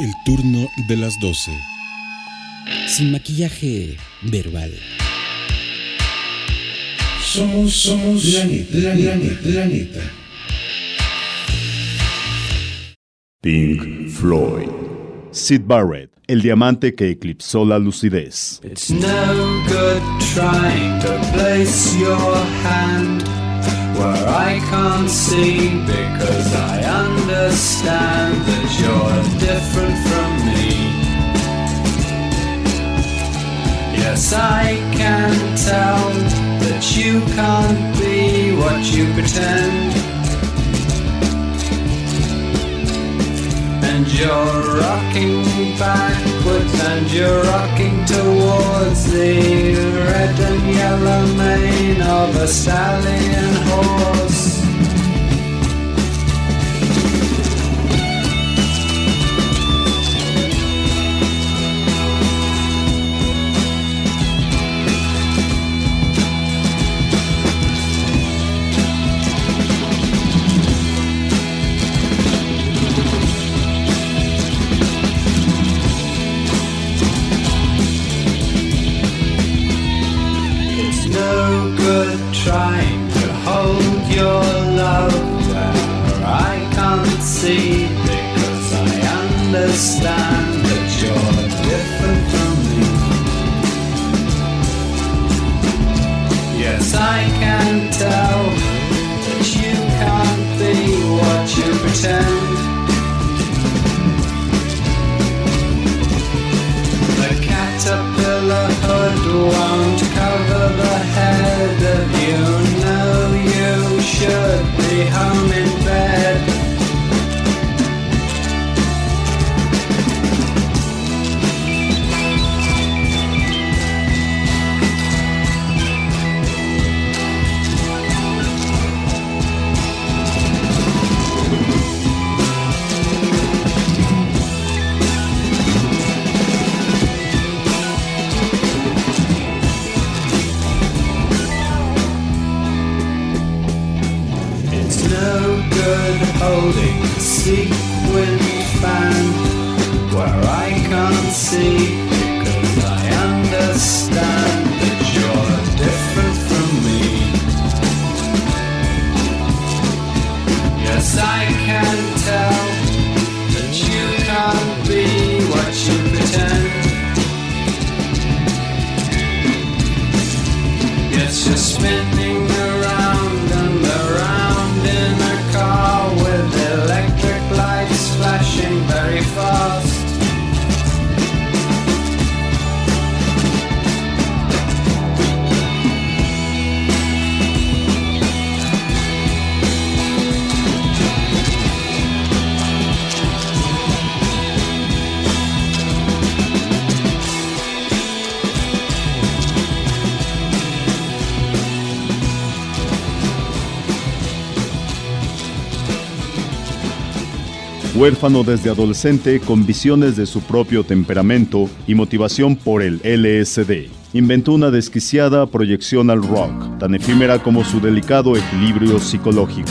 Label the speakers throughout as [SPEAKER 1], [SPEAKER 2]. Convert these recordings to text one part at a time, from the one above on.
[SPEAKER 1] El turno de las 12.
[SPEAKER 2] Sin maquillaje verbal.
[SPEAKER 3] Somos, somos la neta, la neta, la neta.
[SPEAKER 4] Pink Floyd. Sid Barrett, el diamante que eclipsó la lucidez.
[SPEAKER 5] It's no good trying to place your hand where I can't see because I understand that you're different from me. Yes, I can tell that you can't be what you pretend. And you're rocking backwards and you're rocking towards the red and yellow mane of a stallion horse.
[SPEAKER 4] Huérfano desde adolescente con visiones de su propio temperamento y motivación por el LSD, inventó una desquiciada proyección al rock, tan efímera como su delicado equilibrio psicológico.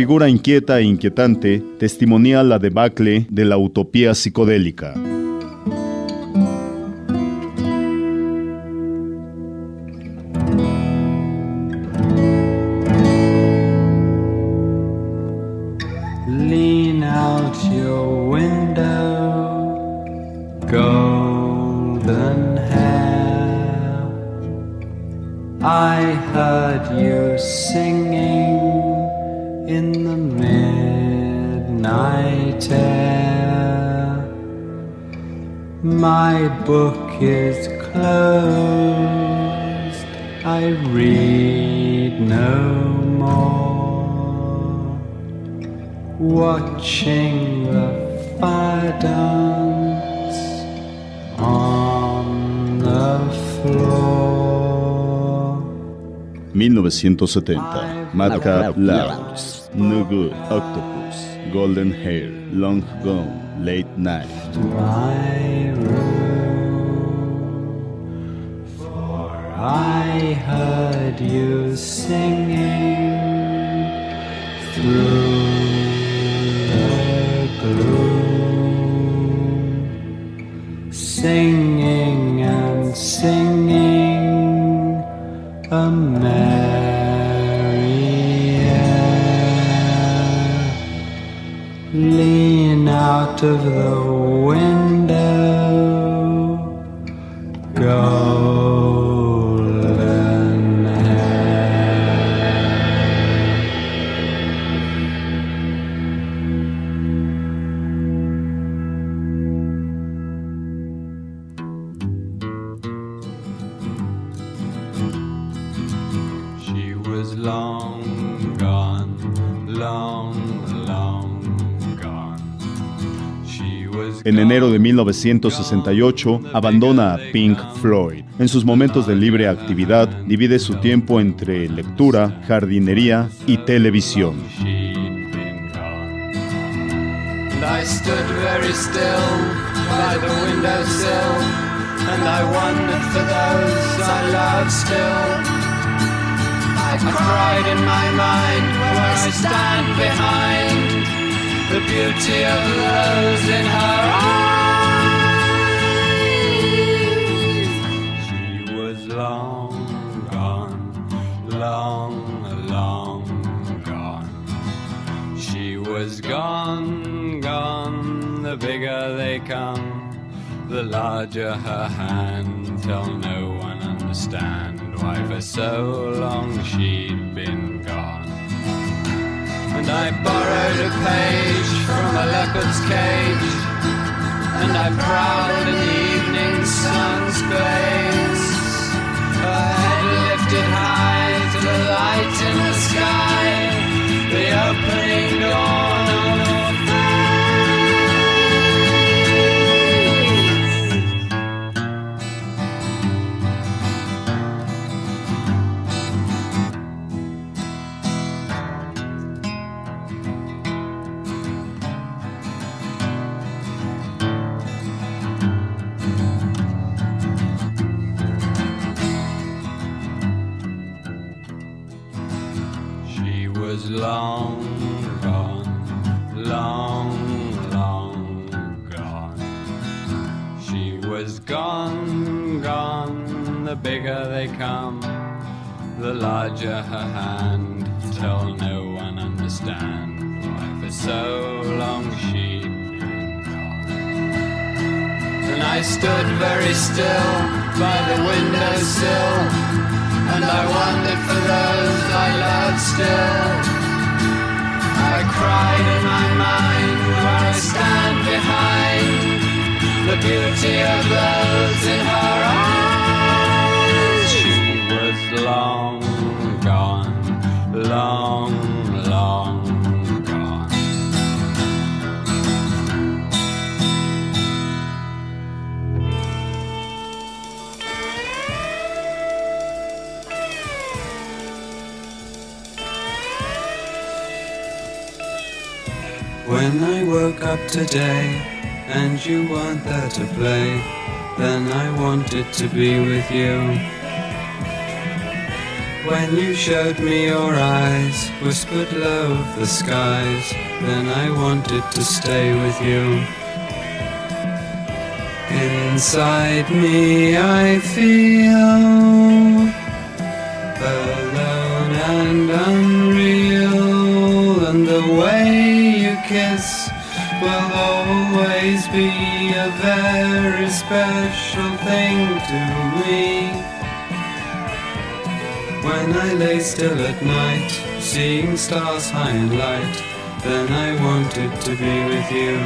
[SPEAKER 4] figura inquieta e inquietante testimonia la debacle de la utopía psicodélica. 1970, Madcap Laughs, No Good Octopus, Golden Hair, Long Gone, Late Night.
[SPEAKER 5] For I heard you singing through the gloom.
[SPEAKER 4] Sing
[SPEAKER 5] love.
[SPEAKER 4] 1968 abandona a Pink Floyd. En sus momentos de libre actividad divide su tiempo entre lectura, jardinería y televisión.
[SPEAKER 5] I cried in my mind where I stand behind the beauty of the rose in her eyes. long, long gone. She was gone, gone, the bigger they come, the larger her hand, till no one understand why for so long she'd been gone. And I borrowed a page from a leopard's cage, and I prowled in the evening sun's blaze. Her head lifted high light in the sky, the opening dawn long gone, long, long gone. She was gone, gone. The bigger they come, the larger her hand. Till no one understand why for so long she'd been gone. And I stood very still by the windowsill. And I wondered for those I loved still. I cried in my mind where I stand behind the beauty of those in her eyes. She was long gone, long, long When I woke up today and you weren't there to play, then I wanted to be with you. When you showed me your eyes, whispered low of the skies, then I wanted to stay with you. Inside me I feel alone and unreal, and the way kiss will always be a very special thing to me. When I lay still at night, seeing stars high in light, then I wanted to be with you.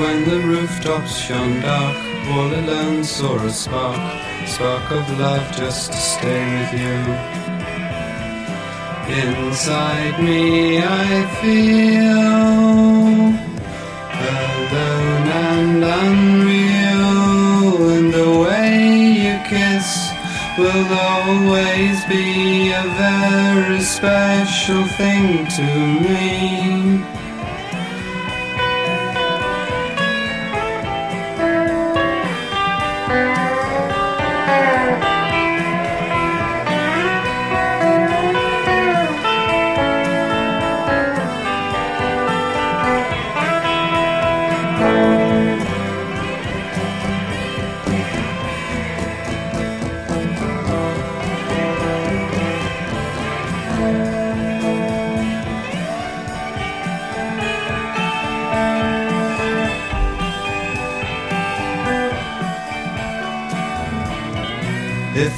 [SPEAKER 5] When the rooftops shone dark, all alone saw a spark, spark of love just to stay with you. Inside me I feel alone and unreal, and the way you kiss will always be a very special thing to me.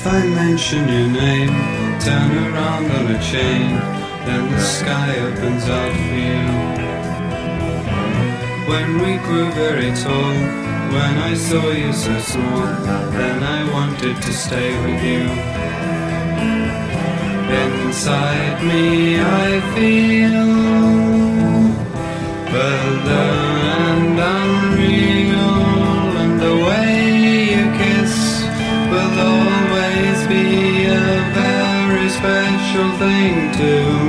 [SPEAKER 5] I mention your name, turn around on a chain, then the sky opens out for you. When we grew very tall, when I saw you so small, then I wanted to stay with you. Inside me I feel alone and unreal, and the way you kiss will always special thing to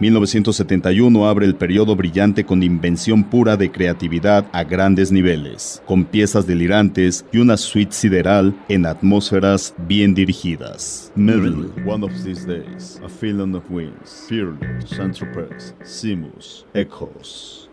[SPEAKER 4] 1971 abre el periodo brillante con invención pura de creatividad a grandes niveles, con piezas delirantes y una suite sideral en atmósferas bien dirigidas. One of These Days, A Feeling of Fearless, Simus, Echoes.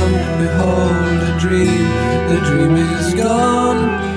[SPEAKER 6] The. Behold a dream, the dream is gone.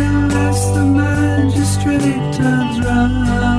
[SPEAKER 6] unless the
[SPEAKER 7] magistrate turns round.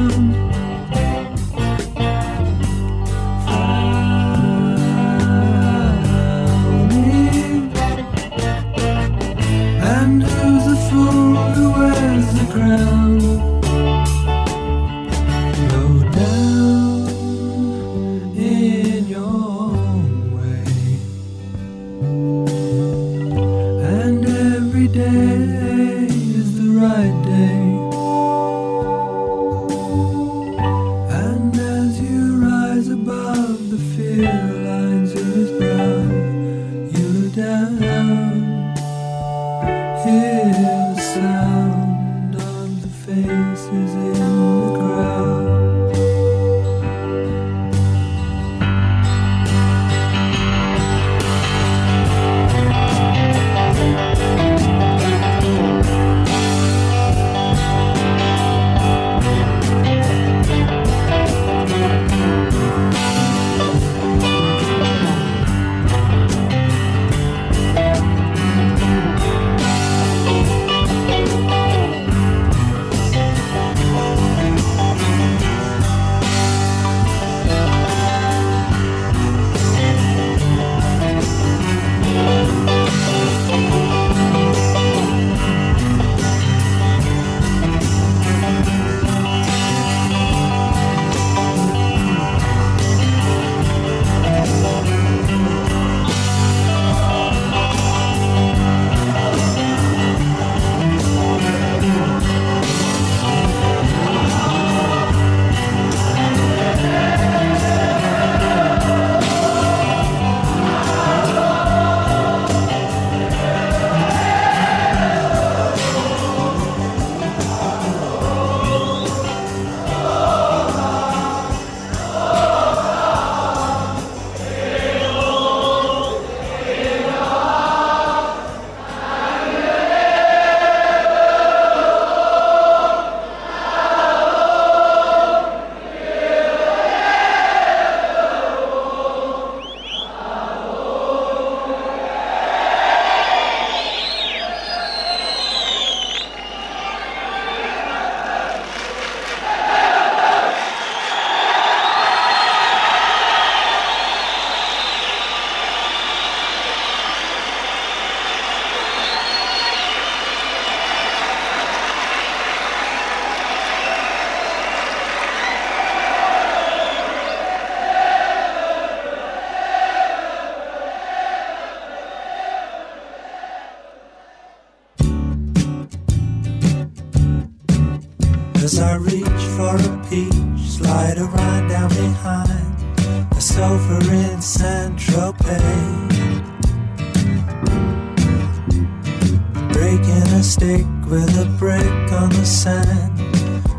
[SPEAKER 7] Stick with a brick on the sand,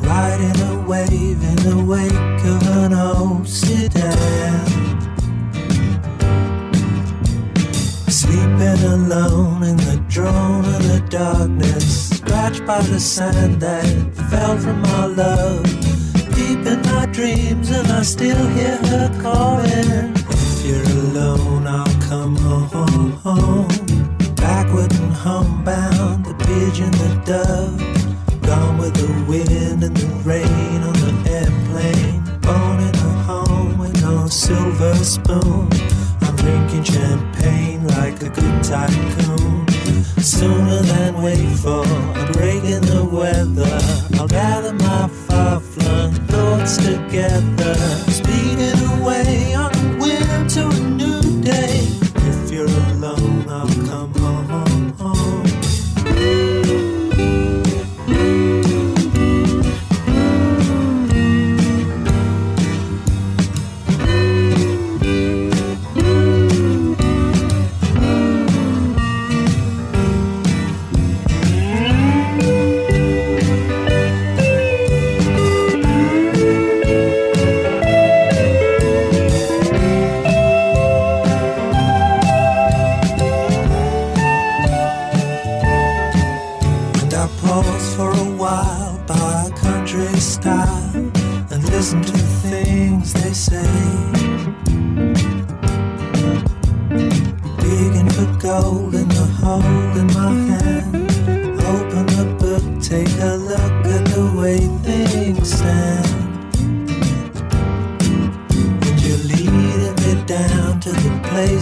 [SPEAKER 7] riding a wave in the wake of an old sedan. Sleeping alone in the drone of the darkness, scratched by the sand that fell from our love. Deep in my dreams, and I still hear her calling. If you're alone, I'll come home. Pigeon, the dove. Gone with the wind and the rain on the airplane. Born in a home with no silver spoon. I'm drinking champagne like a good tycoon. Sooner than wait for a break in the weather, I'll gather my far flung thoughts together. Speeding away on a wind to a new day.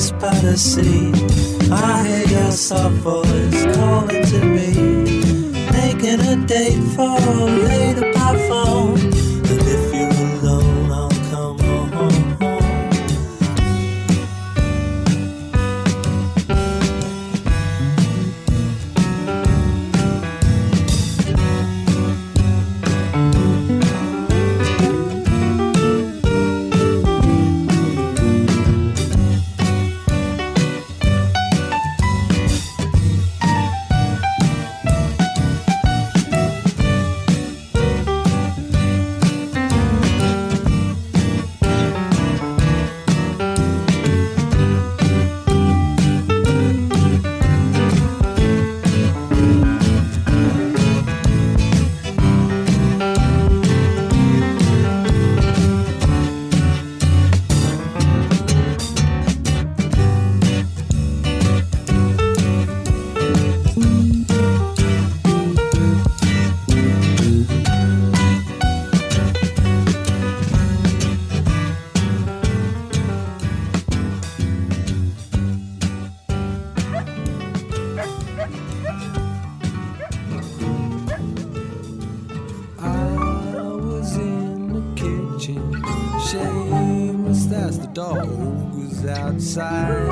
[SPEAKER 7] By the sea. I hear your soft voice calling to me, making a date for later by phone. Was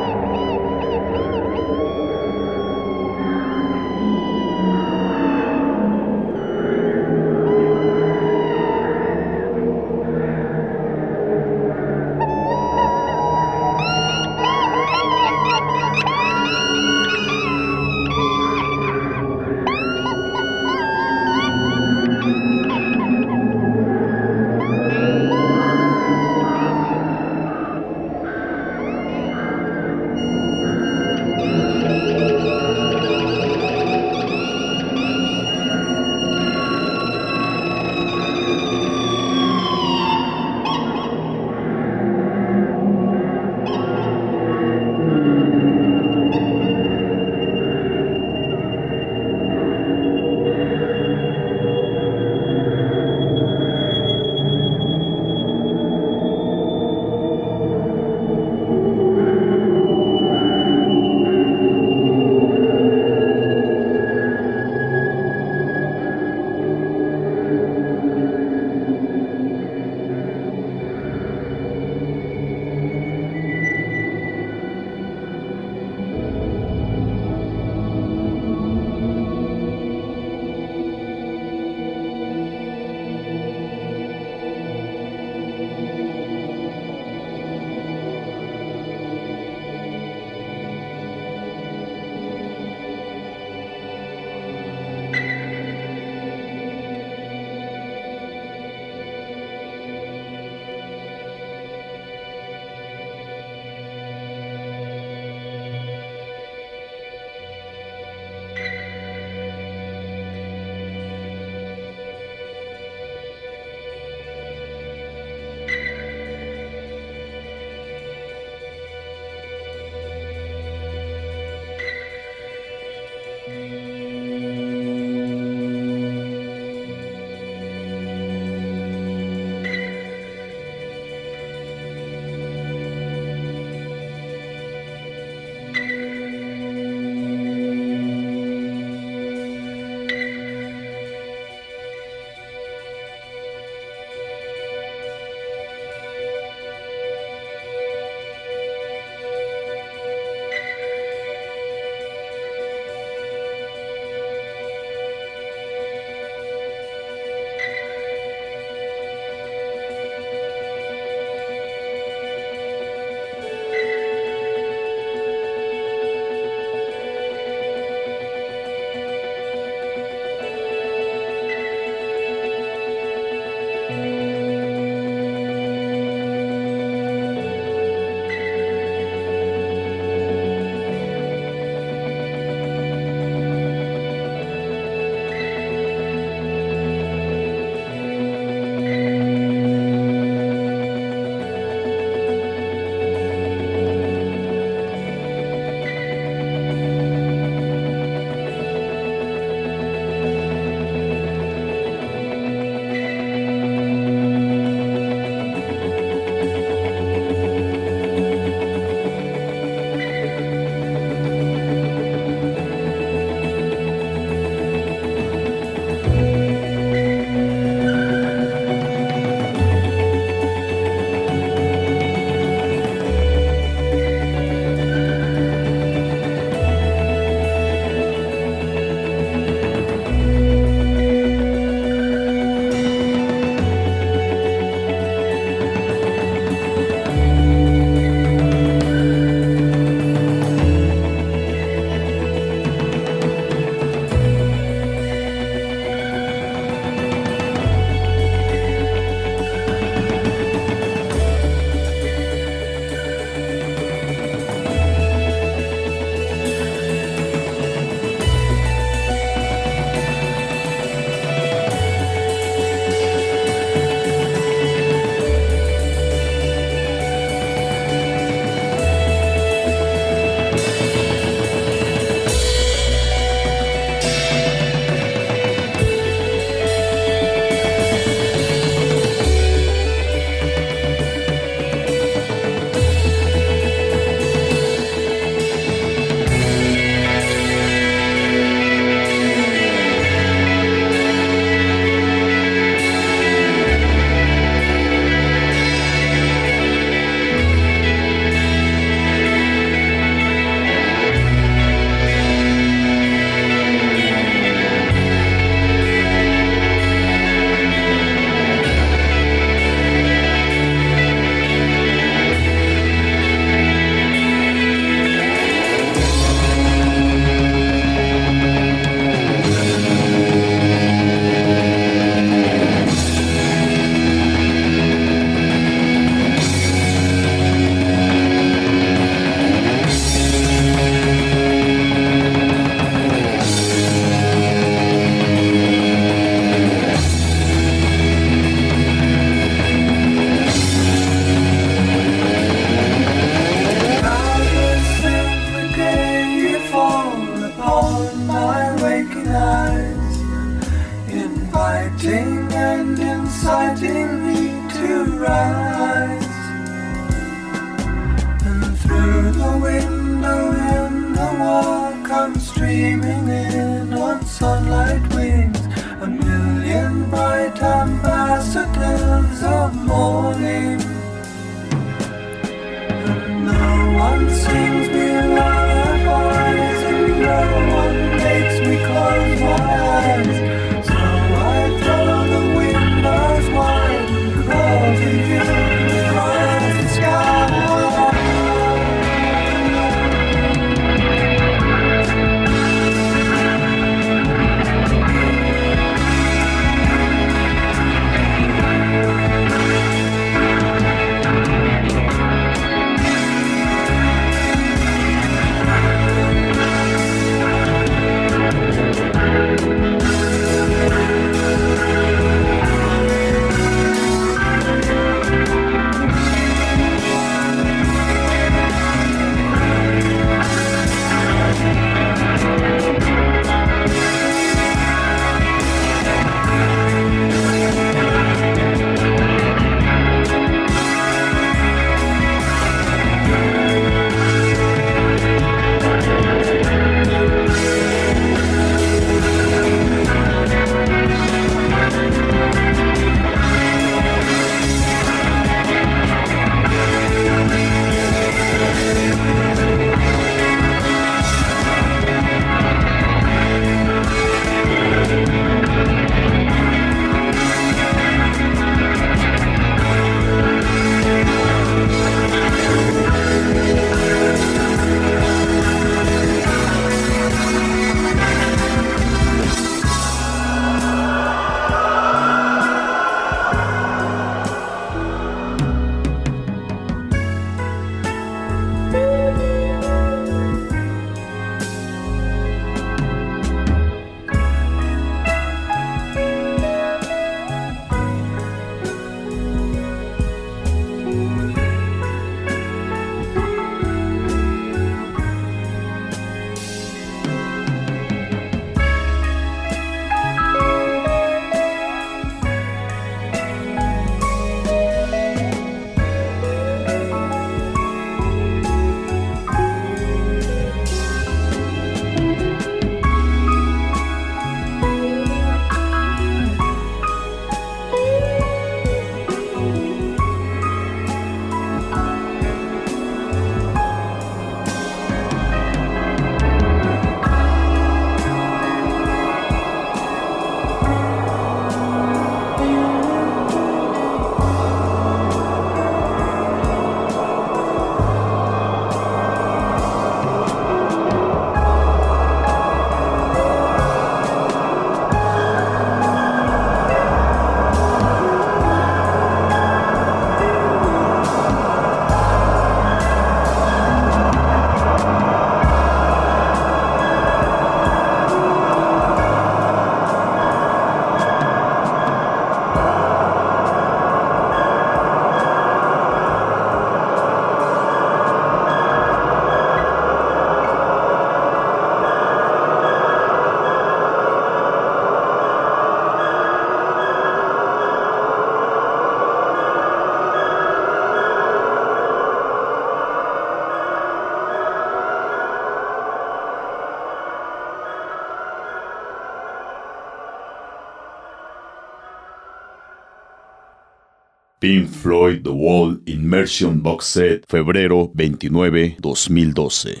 [SPEAKER 4] Pink Floyd The Wall Immersion Box Set, febrero 29, 2012.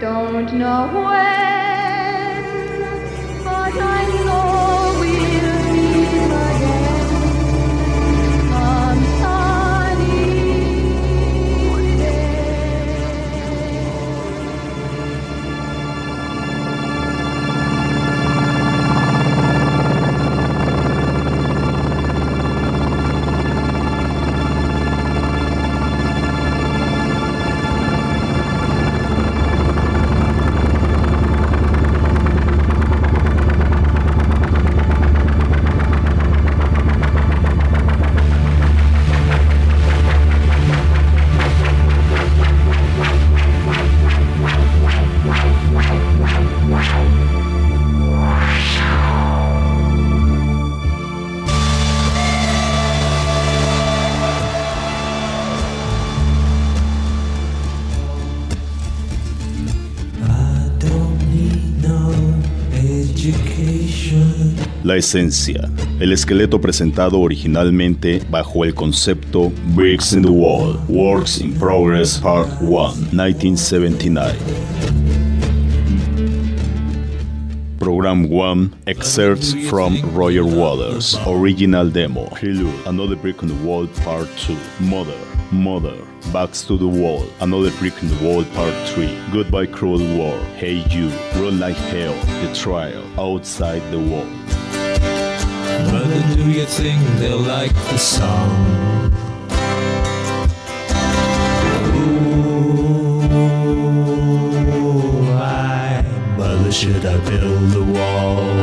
[SPEAKER 8] Don't know but I
[SPEAKER 4] Esencia. El esqueleto presentado originalmente bajo el concepto Bricks in the Wall, Works in Progress Part 1, 1979. Program 1 Excerpts from Roger Waters Original Demo Prelude Another Brick in the Wall Part 2 Mother Mother Backs to the Wall Another Brick in the Wall Part 3 Goodbye Cruel War Hey You Run Like Hell The Trial Outside the Wall
[SPEAKER 7] do you think they'll like the song? Ooh, why, mother, should I build a wall?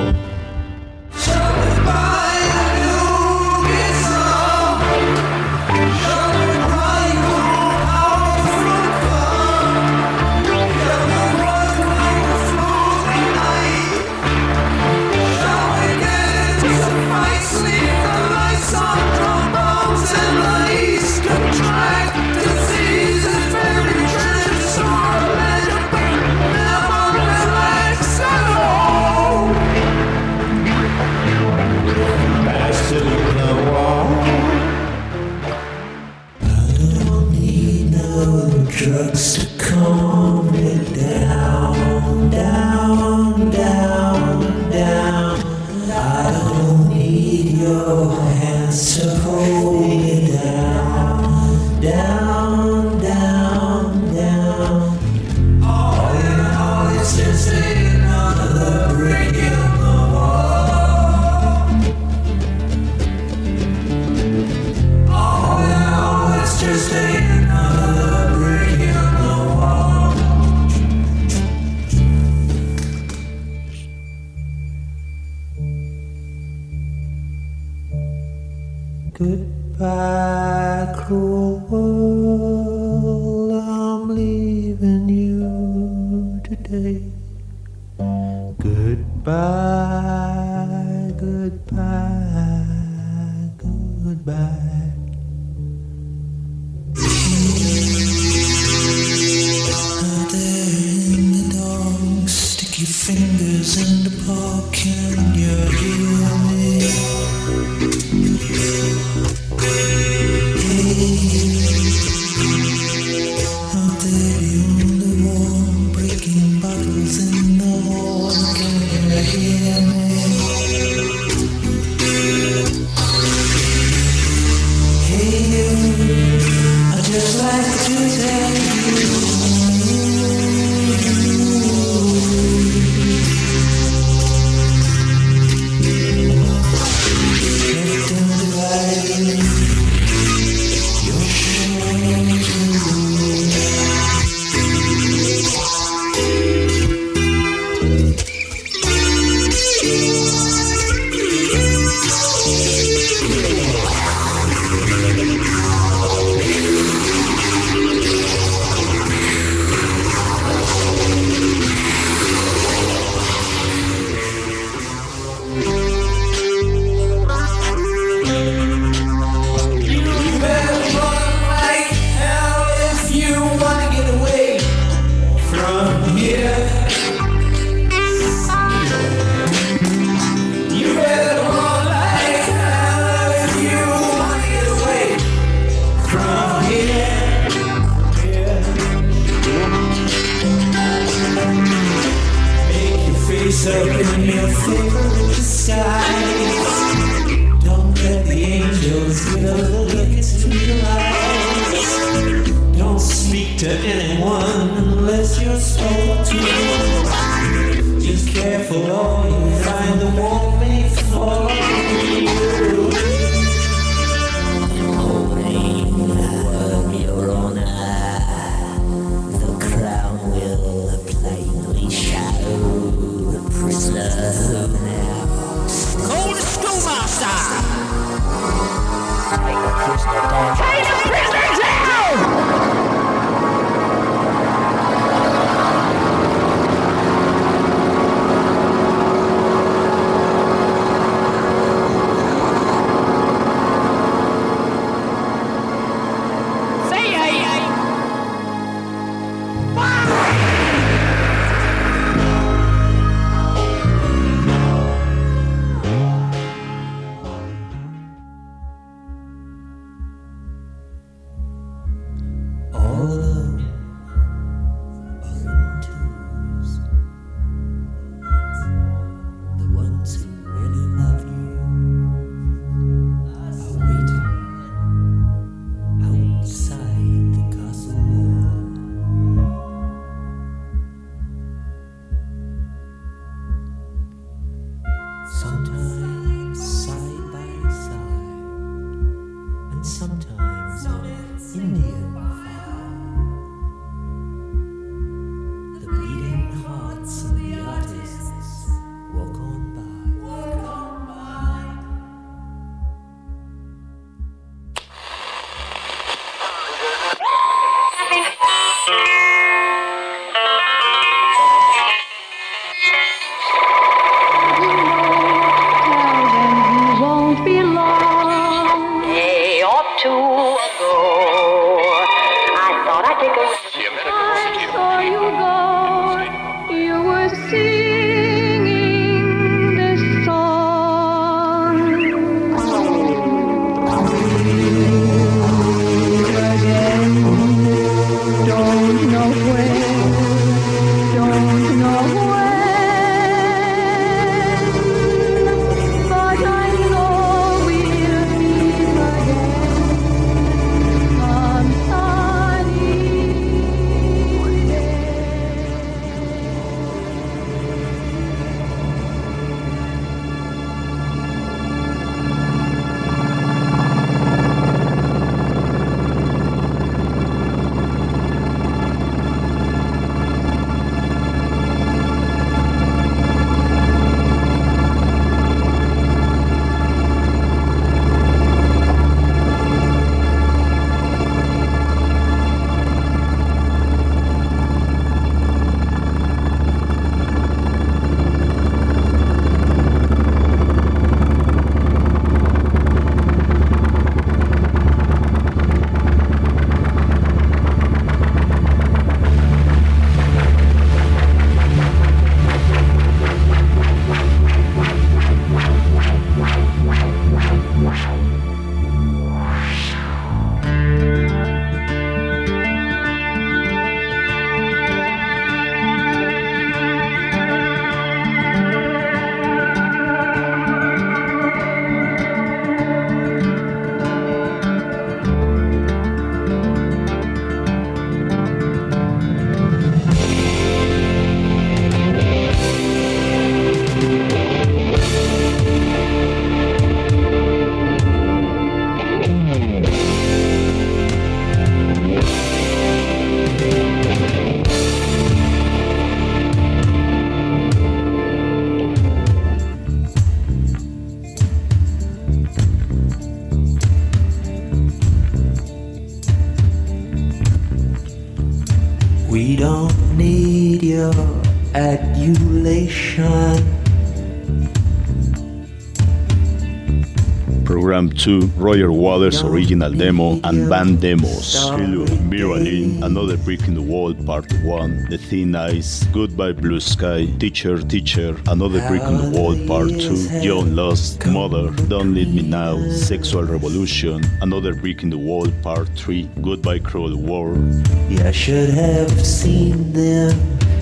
[SPEAKER 4] Program 2, Roger Waters original demo and band demos. Helium, Vera Lynn, Another Brick in the Wall, Part 1, The Thin Ice, Goodbye Blue Sky, Teacher, Teacher, Another Brick in the Wall, Part 2, Young Lust, Mother, Don't Leave Me Now, Sexual Revolution, Another Brick in the Wall, Part 3, Goodbye Cruel World.
[SPEAKER 7] You should have seen them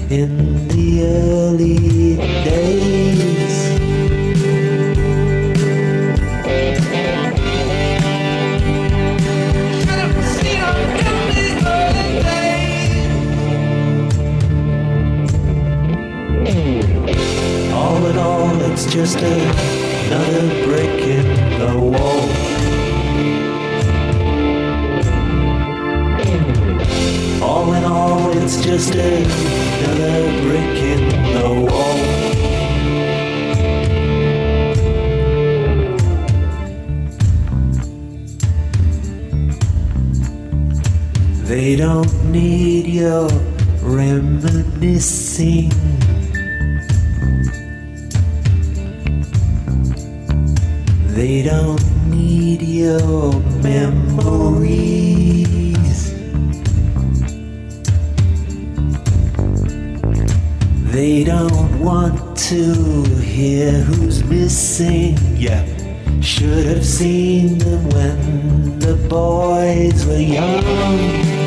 [SPEAKER 7] in the early days. It's just another brick in the wall. All in all, it's just another brick in the wall. They don't need your reminiscing. They don't need your memories. They don't want to hear who's missing. Yeah, should have seen them when the boys were young.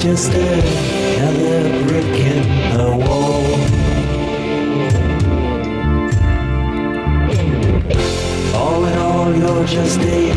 [SPEAKER 7] Just another brick in the wall. All in all, you're just another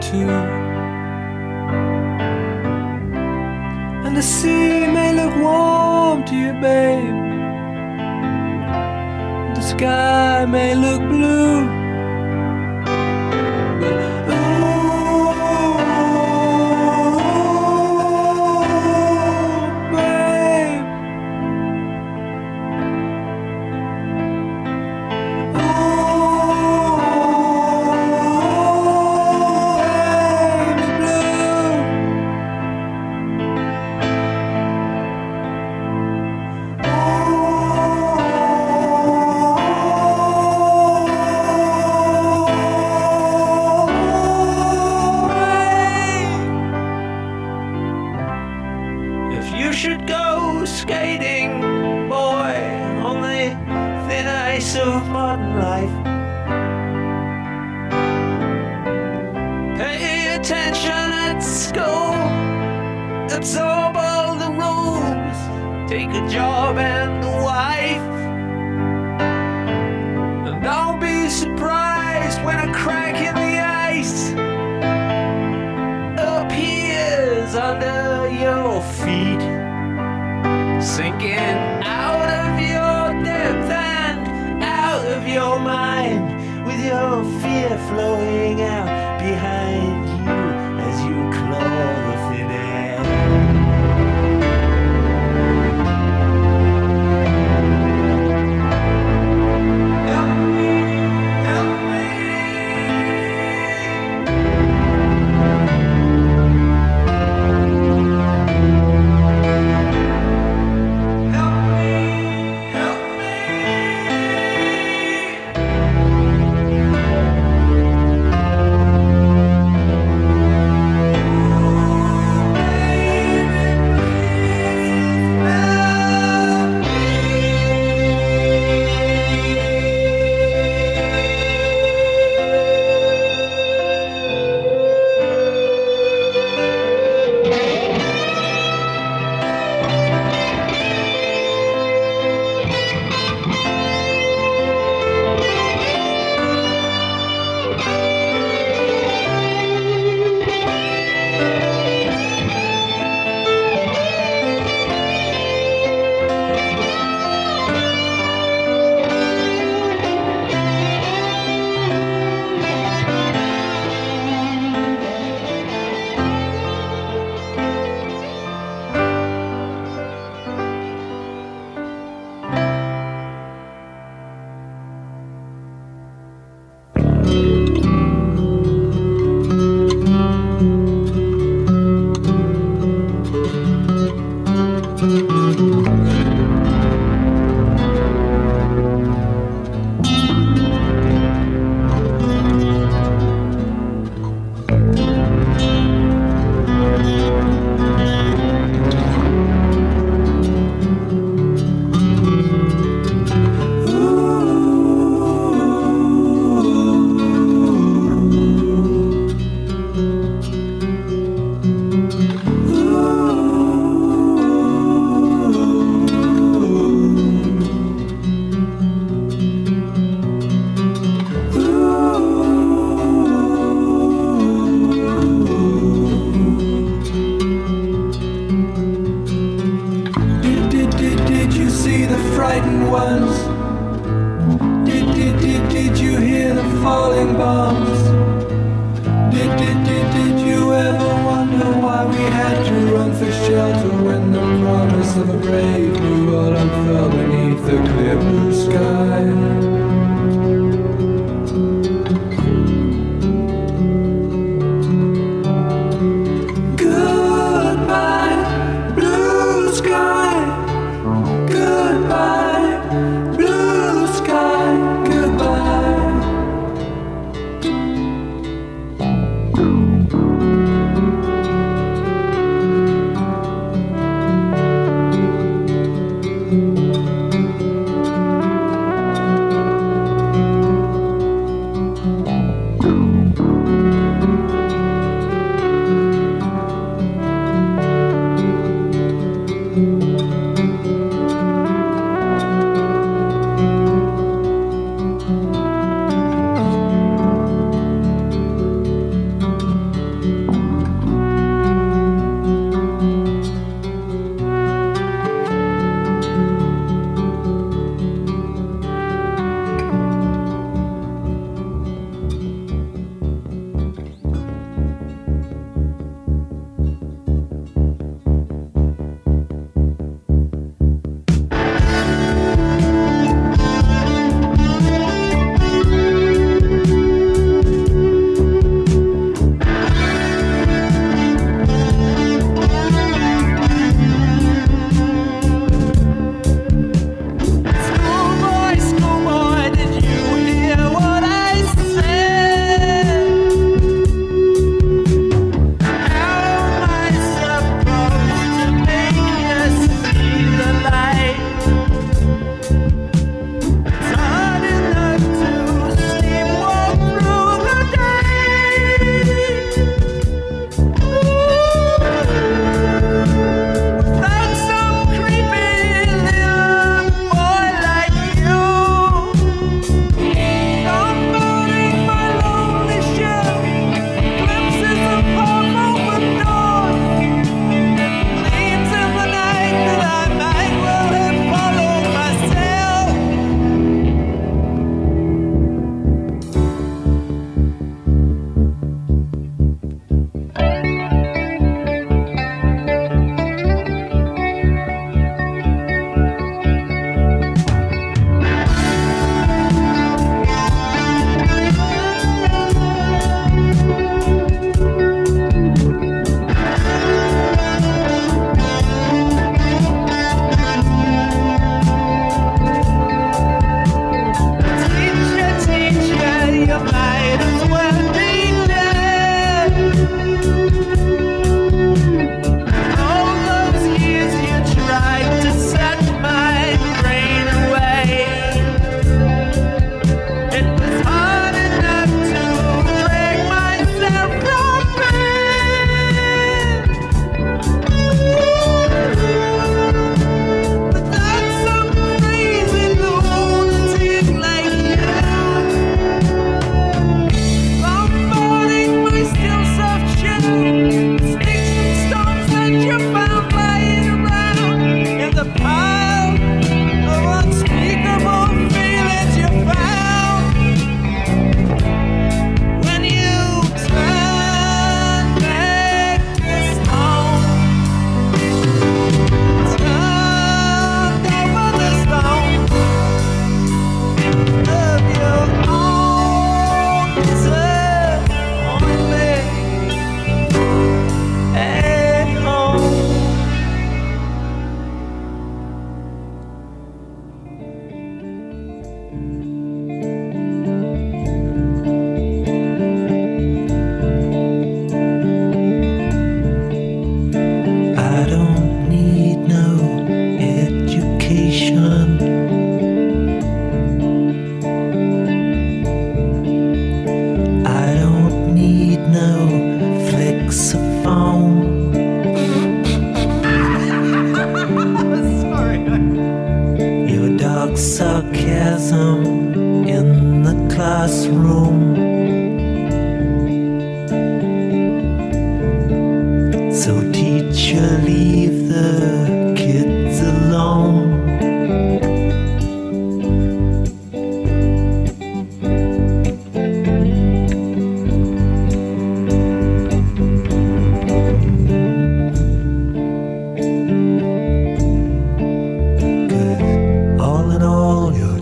[SPEAKER 6] too.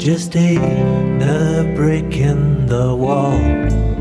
[SPEAKER 6] Just another brick in the wall.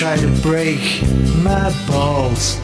[SPEAKER 7] Try to break my balls?